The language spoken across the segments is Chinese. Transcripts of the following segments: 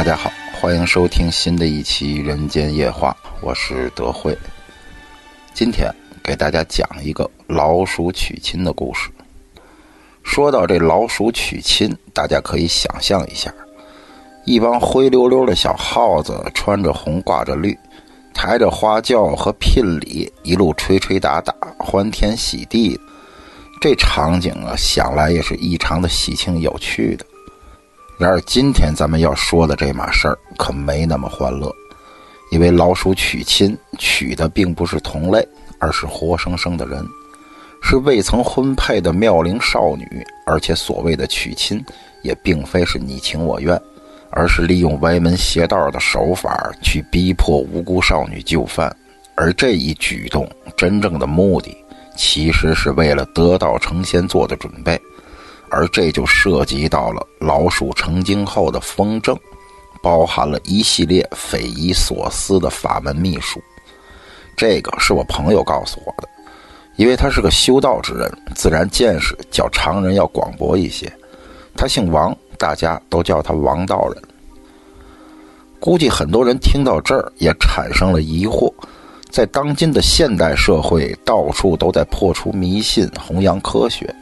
大家好，欢迎收听新的一期《人间夜话》，我是德惠。今天给大家讲一个老鼠娶亲的故事。说到这老鼠娶亲，大家可以想象一下，一帮灰溜溜的小耗子，穿着红挂着绿，抬着花轿和聘礼，一路吹吹打打，欢天喜地。这场景啊，想来也是异常的喜庆有趣的。然而，今天咱们要说的这码事儿可没那么欢乐，因为老鼠娶亲娶的并不是同类，而是活生生的人，是未曾婚配的妙龄少女。而且，所谓的娶亲也并非是你情我愿，而是利用歪门邪道的手法去逼迫无辜少女就范。而这一举动真正的目的，其实是为了得道成仙做的准备。而这就涉及到了老鼠成精后的风筝，包含了一系列匪夷所思的法门秘术。这个是我朋友告诉我的，因为他是个修道之人，自然见识较常人要广博一些。他姓王，大家都叫他王道人。估计很多人听到这儿也产生了疑惑：在当今的现代社会，到处都在破除迷信、弘扬科学。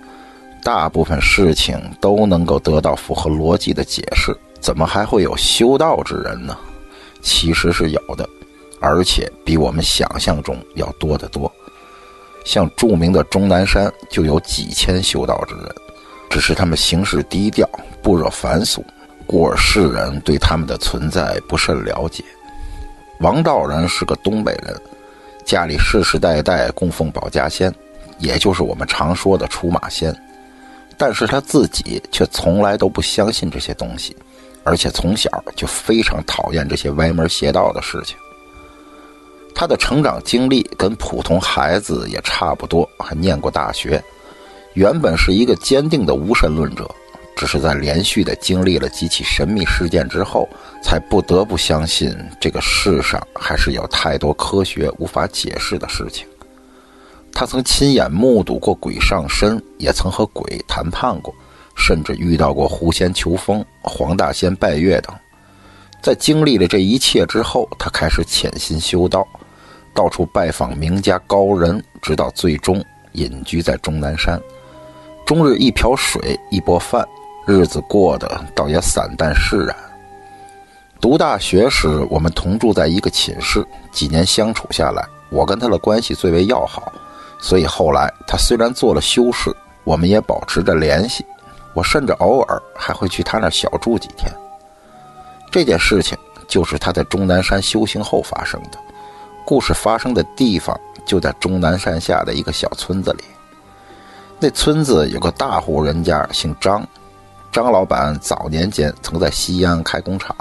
大部分事情都能够得到符合逻辑的解释，怎么还会有修道之人呢？其实是有的，而且比我们想象中要多得多。像著名的终南山就有几千修道之人，只是他们行事低调，不惹凡俗，故而世人对他们的存在不甚了解。王道人是个东北人，家里世世代代供奉保家仙，也就是我们常说的出马仙。但是他自己却从来都不相信这些东西，而且从小就非常讨厌这些歪门邪道的事情。他的成长经历跟普通孩子也差不多，还念过大学。原本是一个坚定的无神论者，只是在连续的经历了几起神秘事件之后，才不得不相信这个世上还是有太多科学无法解释的事情。他曾亲眼目睹过鬼上身，也曾和鬼谈判过，甚至遇到过狐仙求风、黄大仙拜月等。在经历了这一切之后，他开始潜心修道，到处拜访名家高人，直到最终隐居在终南山，终日一瓢水一钵饭，日子过得倒也散淡释然。读大学时，我们同住在一个寝室，几年相处下来，我跟他的关系最为要好。所以后来，他虽然做了修士，我们也保持着联系。我甚至偶尔还会去他那小住几天。这件事情就是他在终南山修行后发生的。故事发生的地方就在终南山下的一个小村子里。那村子有个大户人家，姓张。张老板早年间曾在西安开工厂，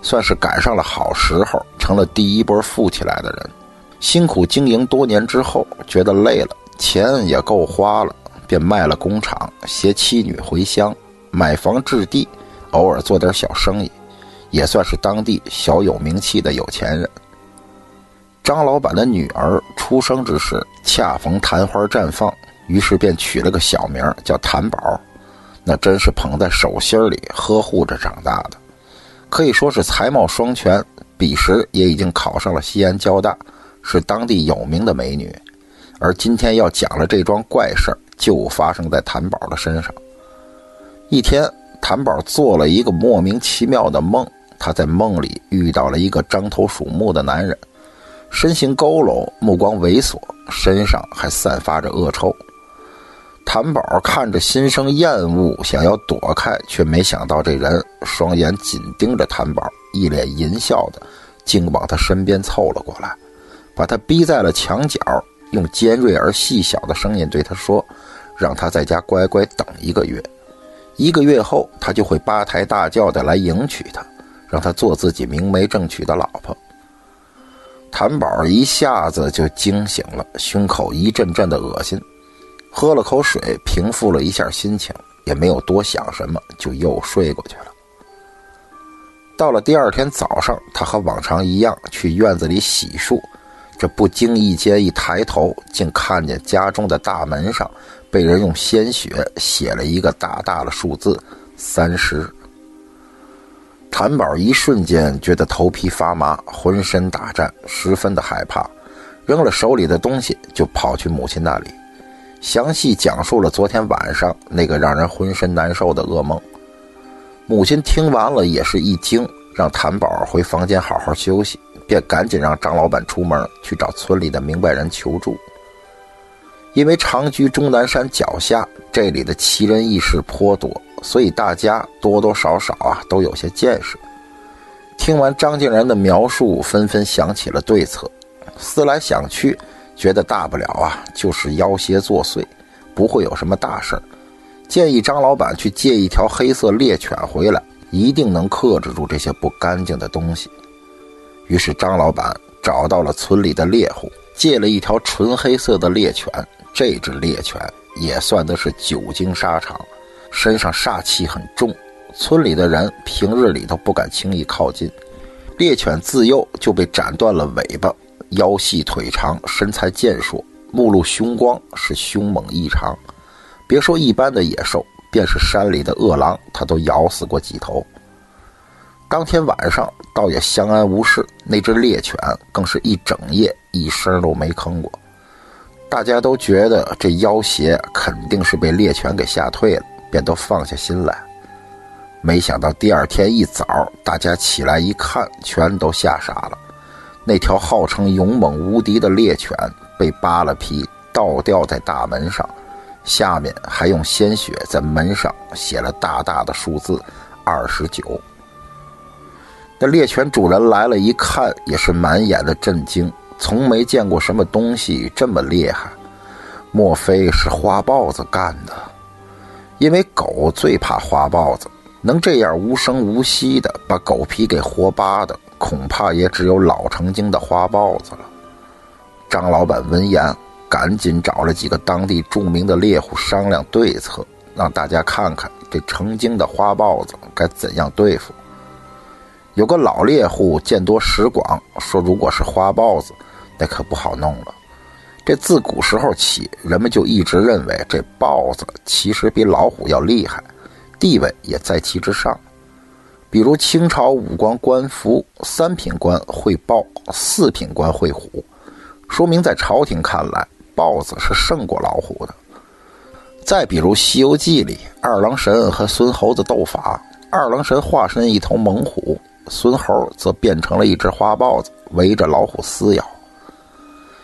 算是赶上了好时候，成了第一波富起来的人。辛苦经营多年之后，觉得累了，钱也够花了，便卖了工厂，携妻女回乡，买房置地，偶尔做点小生意，也算是当地小有名气的有钱人。张老板的女儿出生之时，恰逢昙花绽放，于是便取了个小名叫谭宝，那真是捧在手心里呵护着长大的，可以说是才貌双全。彼时也已经考上了西安交大。是当地有名的美女，而今天要讲的这桩怪事儿，就发生在谭宝的身上。一天，谭宝做了一个莫名其妙的梦，他在梦里遇到了一个獐头鼠目的男人，身形佝偻，目光猥琐，身上还散发着恶臭。谭宝看着心生厌恶，想要躲开，却没想到这人双眼紧盯着谭宝，一脸淫笑的，竟往他身边凑了过来。把他逼在了墙角，用尖锐而细小的声音对他说：“让他在家乖乖等一个月，一个月后他就会八抬大轿的来迎娶她，让她做自己明媒正娶的老婆。”谭宝一下子就惊醒了，胸口一阵阵的恶心，喝了口水平复了一下心情，也没有多想什么，就又睡过去了。到了第二天早上，他和往常一样去院子里洗漱。这不经意间一抬头，竟看见家中的大门上被人用鲜血写了一个大大的数字“三十”。谭宝一瞬间觉得头皮发麻，浑身打颤，十分的害怕，扔了手里的东西就跑去母亲那里，详细讲述了昨天晚上那个让人浑身难受的噩梦。母亲听完了也是一惊，让谭宝回房间好好休息，便赶紧让张老板出门去找村里的明白人求助。因为长居终南山脚下，这里的奇人异事颇多，所以大家多多少少啊都有些见识。听完张竟然的描述，纷纷想起了对策。思来想去，觉得大不了啊就是妖邪作祟，不会有什么大事儿。建议张老板去借一条黑色猎犬回来，一定能克制住这些不干净的东西。于是张老板找到了村里的猎户，借了一条纯黑色的猎犬。这只猎犬也算得是久经沙场，身上煞气很重，村里的人平日里都不敢轻易靠近。猎犬自幼就被斩断了尾巴，腰细腿长，身材健硕，目露凶光，是凶猛异常。别说一般的野兽，便是山里的恶狼，它都咬死过几头。当天晚上倒也相安无事，那只猎犬更是一整夜一声都没吭过。大家都觉得这妖邪肯定是被猎犬给吓退了，便都放下心来。没想到第二天一早，大家起来一看，全都吓傻了。那条号称勇猛无敌的猎犬被扒了皮，倒吊在大门上，下面还用鲜血在门上写了大大的数字二十九。那猎犬主人来了一看，也是满眼的震惊。从没见过什么东西这么厉害，莫非是花豹子干的？因为狗最怕花豹子，能这样无声无息的把狗皮给活扒的，恐怕也只有老成精的花豹子了。张老板闻言，赶紧找了几个当地著名的猎户商量对策，让大家看看这成精的花豹子该怎样对付。有个老猎户见多识广，说如果是花豹子。那可不好弄了。这自古时候起，人们就一直认为这豹子其实比老虎要厉害，地位也在其之上。比如清朝武官官服，三品官会豹，四品官会虎，说明在朝廷看来，豹子是胜过老虎的。再比如《西游记》里，二郎神和孙猴子斗法，二郎神化身一头猛虎，孙猴则变成了一只花豹子，围着老虎撕咬。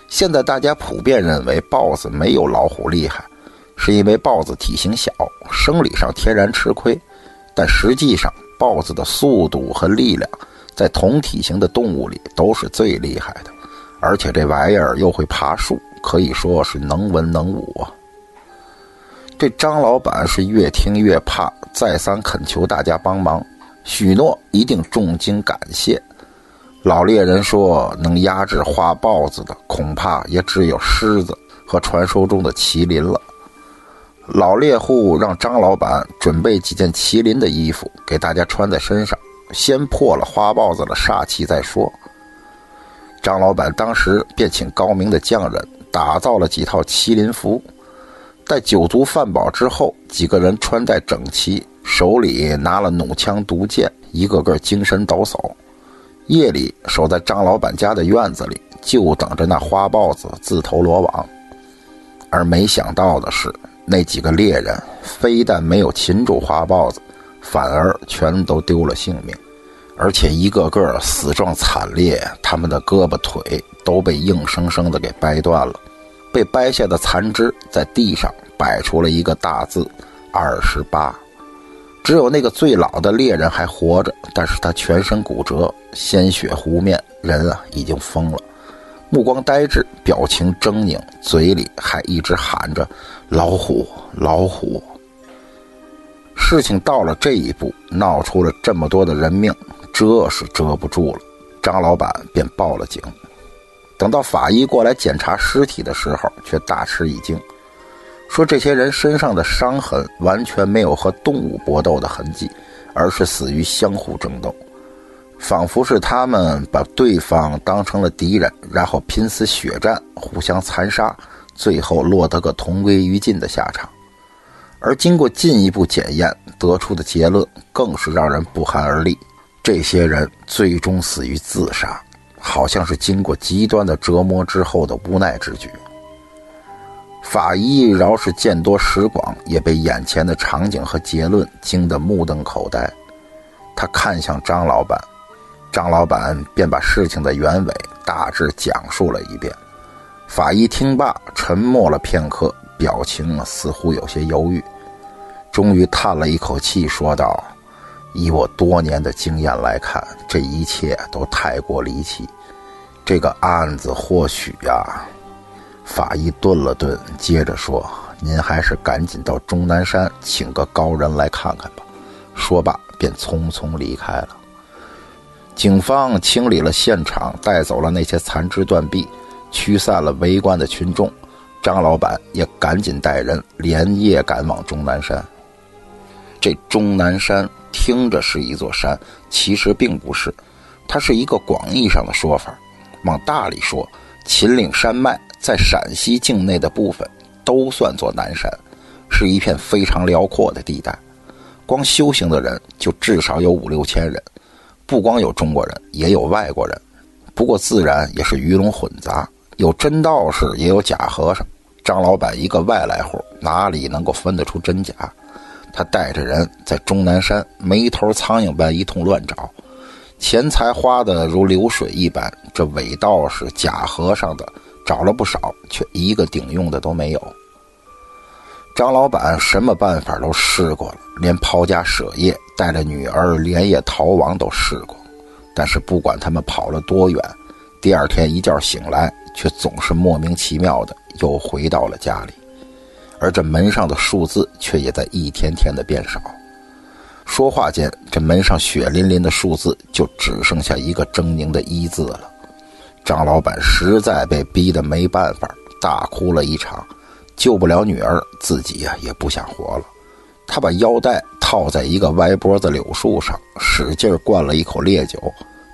现在大家普遍认为豹子没有老虎厉害，是因为豹子体型小，生理上天然吃亏。但实际上，豹子的速度和力量，在同体型的动物里都是最厉害的。而且这玩意儿又会爬树，可以说是能文能武啊。这张老板是越听越怕，再三恳求大家帮忙，许诺一定重金感谢。老猎人说：“能压制花豹子的，恐怕也只有狮子和传说中的麒麟了。”老猎户让张老板准备几件麒麟的衣服给大家穿在身上，先破了花豹子的煞气再说。张老板当时便请高明的匠人打造了几套麒麟服，待酒足饭饱之后，几个人穿戴整齐，手里拿了弩枪、毒箭，一个个精神抖擞。夜里守在张老板家的院子里，就等着那花豹子自投罗网。而没想到的是，那几个猎人非但没有擒住花豹子，反而全都丢了性命，而且一个个死状惨烈，他们的胳膊腿都被硬生生的给掰断了，被掰下的残肢在地上摆出了一个大字：二十八。只有那个最老的猎人还活着，但是他全身骨折，鲜血糊面，人啊已经疯了，目光呆滞，表情狰狞，嘴里还一直喊着“老虎，老虎”。事情到了这一步，闹出了这么多的人命，遮是遮不住了。张老板便报了警。等到法医过来检查尸体的时候，却大吃一惊。说这些人身上的伤痕完全没有和动物搏斗的痕迹，而是死于相互争斗，仿佛是他们把对方当成了敌人，然后拼死血战，互相残杀，最后落得个同归于尽的下场。而经过进一步检验得出的结论，更是让人不寒而栗：这些人最终死于自杀，好像是经过极端的折磨之后的无奈之举。法医饶是见多识广，也被眼前的场景和结论惊得目瞪口呆。他看向张老板，张老板便把事情的原委大致讲述了一遍。法医听罢，沉默了片刻，表情似乎有些犹豫，终于叹了一口气，说道：“以我多年的经验来看，这一切都太过离奇。这个案子或许呀……”法医顿了顿，接着说：“您还是赶紧到终南山请个高人来看看吧。”说罢，便匆匆离开了。警方清理了现场，带走了那些残肢断臂，驱散了围观的群众。张老板也赶紧带人连夜赶往终南山。这终南山听着是一座山，其实并不是，它是一个广义上的说法。往大里说，秦岭山脉。在陕西境内的部分都算作南山，是一片非常辽阔的地带。光修行的人就至少有五六千人，不光有中国人，也有外国人。不过自然也是鱼龙混杂，有真道士，也有假和尚。张老板一个外来户，哪里能够分得出真假？他带着人在终南山没头苍蝇般一通乱找，钱财花得如流水一般。这伪道士、假和尚的。找了不少，却一个顶用的都没有。张老板什么办法都试过了，连抛家舍业、带着女儿连夜逃亡都试过，但是不管他们跑了多远，第二天一觉醒来，却总是莫名其妙的又回到了家里，而这门上的数字却也在一天天的变少。说话间，这门上血淋淋的数字就只剩下一个狰狞的“一”字了。张老板实在被逼得没办法，大哭了一场，救不了女儿，自己呀也不想活了。他把腰带套在一个歪脖子柳树上，使劲灌了一口烈酒，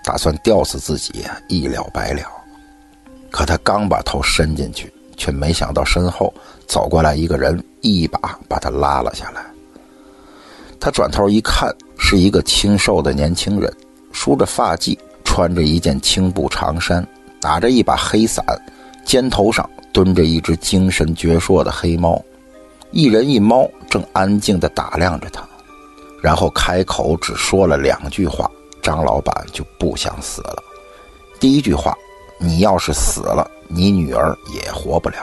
打算吊死自己，一了百了。可他刚把头伸进去，却没想到身后走过来一个人，一把把他拉了下来。他转头一看，是一个清瘦的年轻人，梳着发髻，穿着一件青布长衫。打着一把黑伞，肩头上蹲着一只精神矍铄的黑猫，一人一猫正安静地打量着他，然后开口只说了两句话，张老板就不想死了。第一句话：“你要是死了，你女儿也活不了。”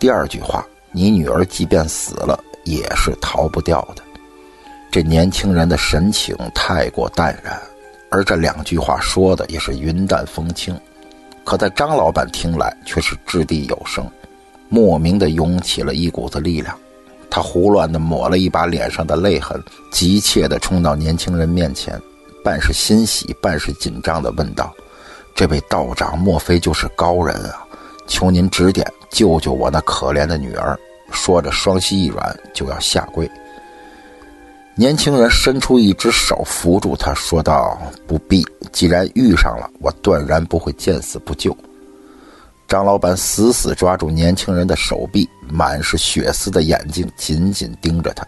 第二句话：“你女儿即便死了，也是逃不掉的。”这年轻人的神情太过淡然，而这两句话说的也是云淡风轻。可在张老板听来却是掷地有声，莫名的涌起了一股子力量。他胡乱的抹了一把脸上的泪痕，急切地冲到年轻人面前，半是欣喜，半是紧张地问道：“这位道长，莫非就是高人啊？求您指点，救救我那可怜的女儿！”说着，双膝一软，就要下跪。年轻人伸出一只手扶住他，说道：“不必，既然遇上了，我断然不会见死不救。”张老板死死抓住年轻人的手臂，满是血丝的眼睛紧紧盯着他，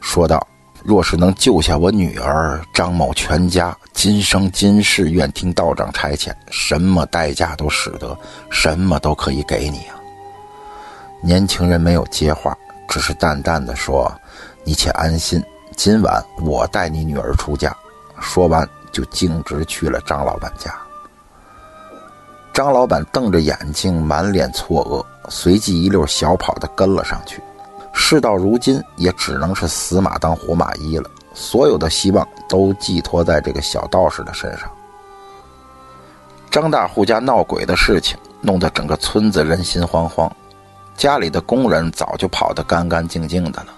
说道：“若是能救下我女儿，张某全家今生今世愿听道长差遣，什么代价都使得，什么都可以给你啊。”年轻人没有接话，只是淡淡的说：“你且安心。”今晚我带你女儿出嫁，说完就径直去了张老板家。张老板瞪着眼睛，满脸错愕，随即一溜小跑的跟了上去。事到如今，也只能是死马当活马医了，所有的希望都寄托在这个小道士的身上。张大户家闹鬼的事情，弄得整个村子人心惶惶，家里的工人早就跑得干干净净的了。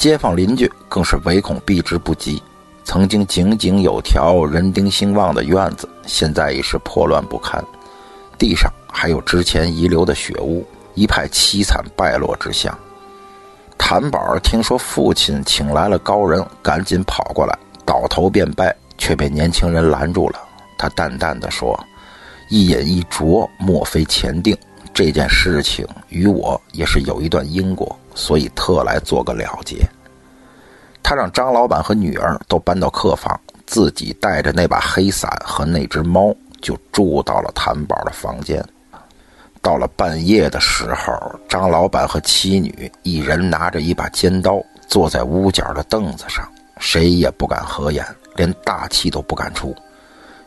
街坊邻居更是唯恐避之不及。曾经井井有条、人丁兴旺的院子，现在已是破乱不堪，地上还有之前遗留的血污，一派凄惨败落之象。谭宝听说父亲请来了高人，赶紧跑过来，倒头便拜，却被年轻人拦住了。他淡淡的说：“一饮一啄，莫非前定。这件事情与我也是有一段因果。”所以特来做个了结。他让张老板和女儿都搬到客房，自己带着那把黑伞和那只猫，就住到了谭宝的房间。到了半夜的时候，张老板和妻女一人拿着一把尖刀，坐在屋角的凳子上，谁也不敢合眼，连大气都不敢出，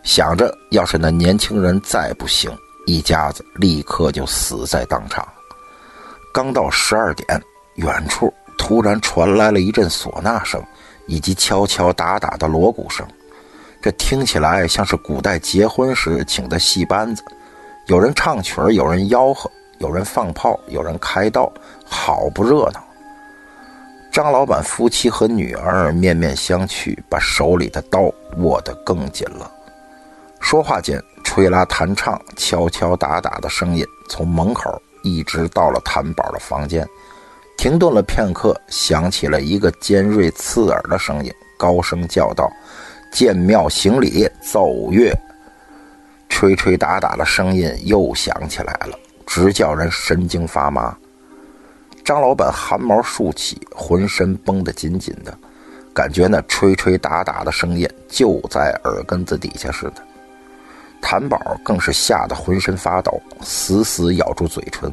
想着要是那年轻人再不醒，一家子立刻就死在当场。刚到十二点，远处突然传来了一阵唢呐声，以及敲敲打打的锣鼓声，这听起来像是古代结婚时请的戏班子。有人唱曲，有人吆喝，有人放炮，有人开道，好不热闹。张老板夫妻和女儿面面相觑，把手里的刀握得更紧了。说话间，吹拉弹唱、敲敲打打的声音从门口一直到了谭宝的房间，停顿了片刻，响起了一个尖锐刺耳的声音，高声叫道：“建庙行礼，奏乐。”吹吹打打的声音又响起来了，直叫人神经发麻。张老板汗毛竖起，浑身绷得紧紧的，感觉那吹吹打打的声音就在耳根子底下似的。谭宝更是吓得浑身发抖，死死咬住嘴唇，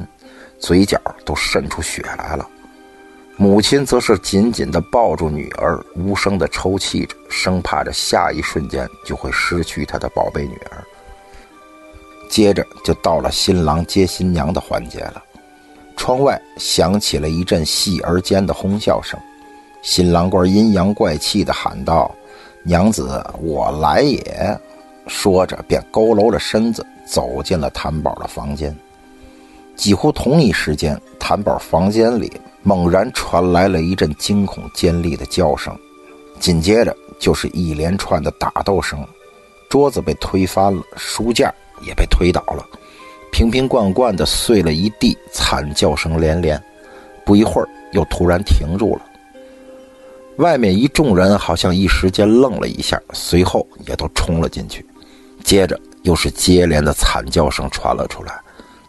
嘴角都渗出血来了。母亲则是紧紧地抱住女儿，无声地抽泣着，生怕着下一瞬间就会失去她的宝贝女儿。接着就到了新郎接新娘的环节了，窗外响起了一阵细而尖的哄笑声，新郎官阴阳怪气地喊道：“娘子，我来也！”说着便佝偻着身子走进了谭宝的房间。几乎同一时间，谭宝房间里猛然传来了一阵惊恐尖利的叫声，紧接着就是一连串的打斗声，桌子被推翻了，书架。也被推倒了，瓶瓶罐罐的碎了一地，惨叫声连连。不一会儿，又突然停住了。外面一众人好像一时间愣了一下，随后也都冲了进去。接着又是接连的惨叫声传了出来，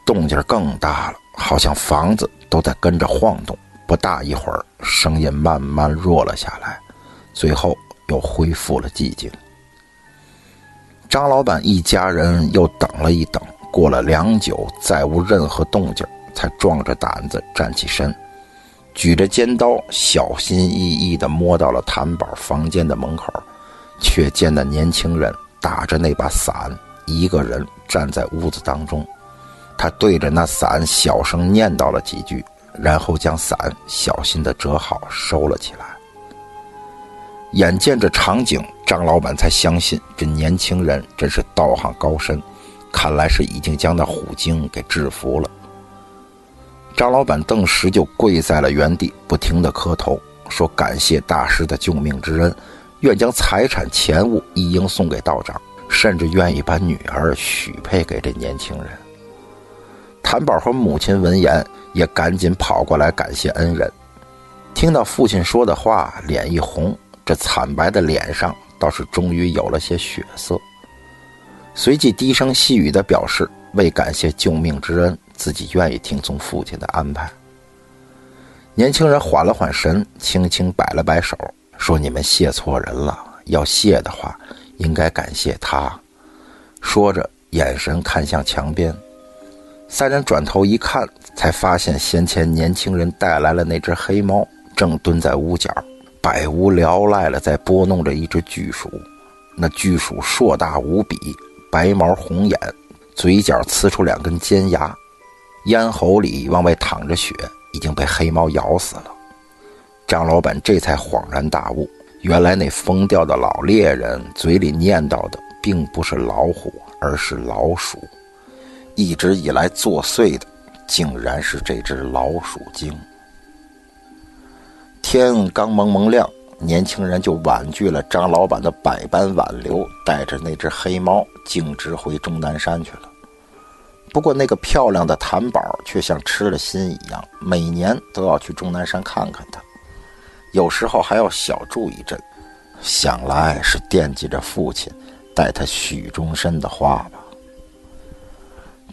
动静更大了，好像房子都在跟着晃动。不大一会儿，声音慢慢弱了下来，最后又恢复了寂静。张老板一家人又等了一等，过了良久，再无任何动静，才壮着胆子站起身，举着尖刀，小心翼翼地摸到了谭宝房间的门口，却见那年轻人打着那把伞，一个人站在屋子当中。他对着那伞小声念叨了几句，然后将伞小心地折好，收了起来。眼见这场景，张老板才相信这年轻人真是道行高深，看来是已经将那虎精给制服了。张老板顿时就跪在了原地，不停地磕头，说感谢大师的救命之恩，愿将财产钱物一应送给道长，甚至愿意把女儿许配给这年轻人。谭宝和母亲闻言，也赶紧跑过来感谢恩人。听到父亲说的话，脸一红。这惨白的脸上倒是终于有了些血色，随即低声细语地表示：“为感谢救命之恩，自己愿意听从父亲的安排。”年轻人缓了缓神，轻轻摆了摆手，说：“你们谢错人了，要谢的话，应该感谢他。”说着，眼神看向墙边，三人转头一看，才发现先前年轻人带来了那只黑猫，正蹲在屋角。百无聊赖了，在拨弄着一只巨鼠。那巨鼠硕大无比，白毛红眼，嘴角呲出两根尖牙，咽喉里往外淌着血，已经被黑猫咬死了。张老板这才恍然大悟，原来那疯掉的老猎人嘴里念叨的，并不是老虎，而是老鼠。一直以来作祟的，竟然是这只老鼠精。天刚蒙蒙亮，年轻人就婉拒了张老板的百般挽留，带着那只黑猫径直回终南山去了。不过，那个漂亮的谭宝却像吃了心一样，每年都要去终南山看看他，有时候还要小住一阵。想来是惦记着父亲待他许终身的话吧。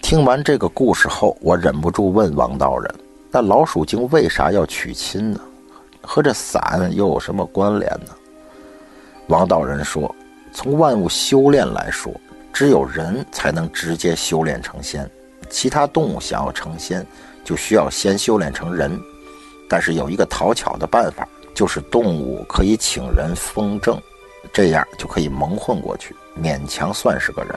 听完这个故事后，我忍不住问王道人：“那老鼠精为啥要娶亲呢？”和这伞又有什么关联呢？王道人说：“从万物修炼来说，只有人才能直接修炼成仙，其他动物想要成仙，就需要先修炼成人。但是有一个讨巧的办法，就是动物可以请人封正，这样就可以蒙混过去，勉强算是个人。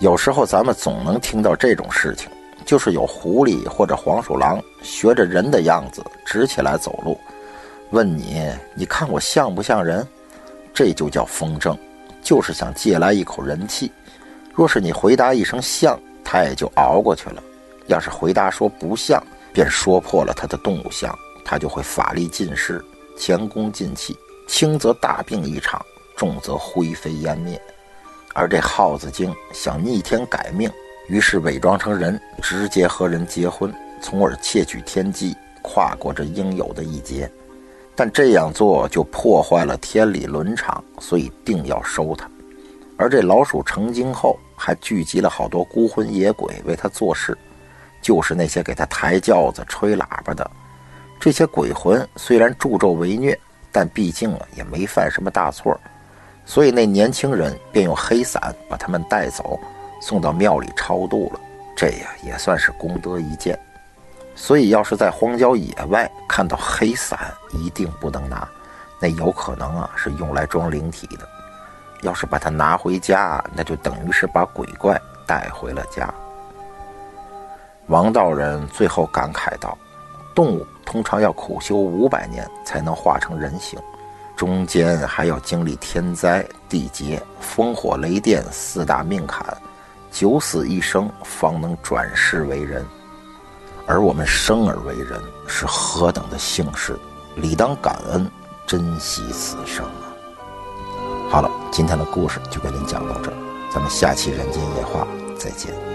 有时候咱们总能听到这种事情，就是有狐狸或者黄鼠狼学着人的样子直起来走路，问你，你看我像不像人？这就叫风正，就是想借来一口人气。若是你回答一声像，他也就熬过去了；要是回答说不像，便说破了他的动物相。他就会法力尽失，前功尽弃，轻则大病一场，重则灰飞烟灭。而这耗子精想逆天改命，于是伪装成人，直接和人结婚，从而窃取天机，跨过这应有的一劫。但这样做就破坏了天理伦常，所以定要收他。而这老鼠成精后，还聚集了好多孤魂野鬼为他做事，就是那些给他抬轿子、吹喇叭的。这些鬼魂虽然助纣为虐，但毕竟啊也没犯什么大错，所以那年轻人便用黑伞把他们带走，送到庙里超度了。这呀也算是功德一件。所以要是在荒郊野外看到黑伞，一定不能拿，那有可能啊是用来装灵体的。要是把它拿回家，那就等于是把鬼怪带回了家。王道人最后感慨道。动物通常要苦修五百年才能化成人形，中间还要经历天灾、地劫、烽火雷电四大命坎，九死一生方能转世为人。而我们生而为人是何等的幸事，理当感恩，珍惜此生啊！好了，今天的故事就给您讲到这儿，咱们下期人间夜话再见。